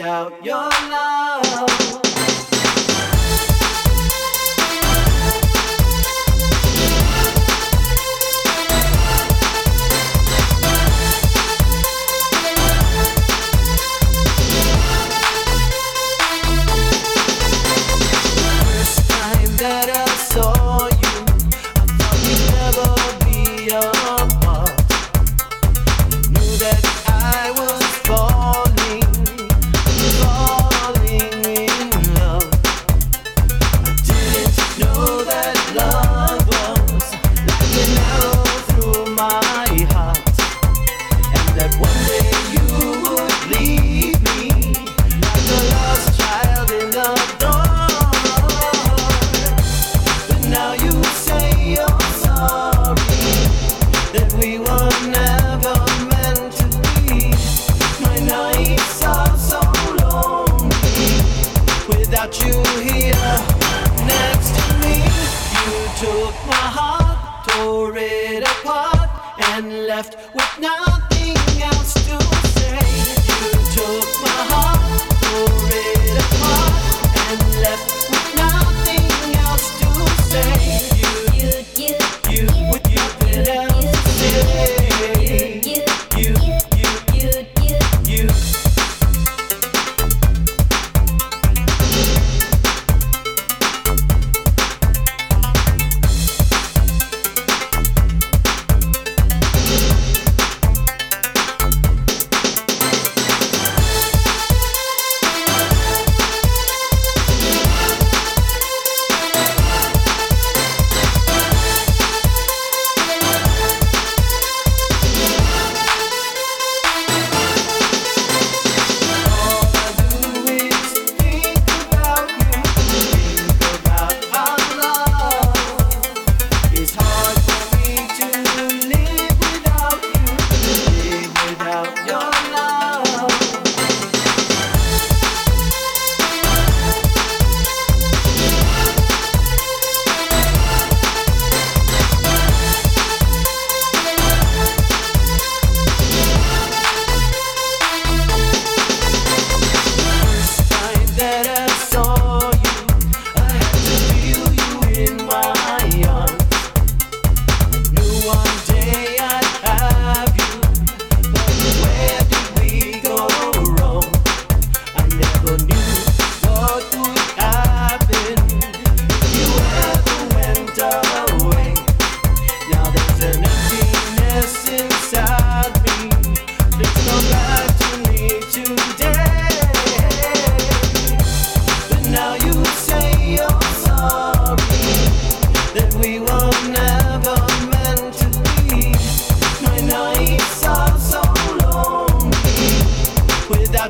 without your love. tore it apart and left with nothing.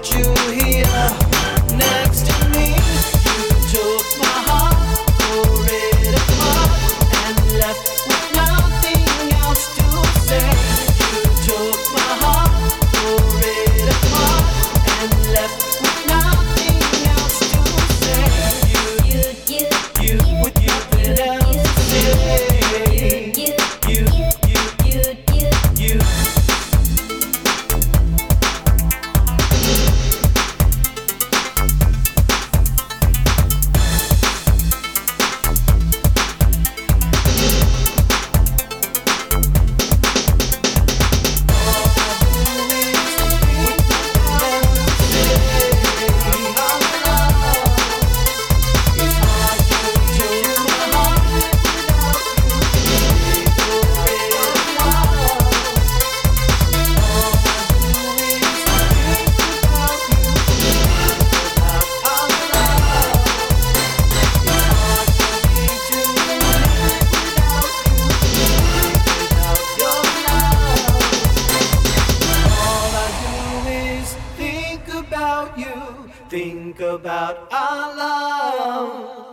about you. About you. Think about our love.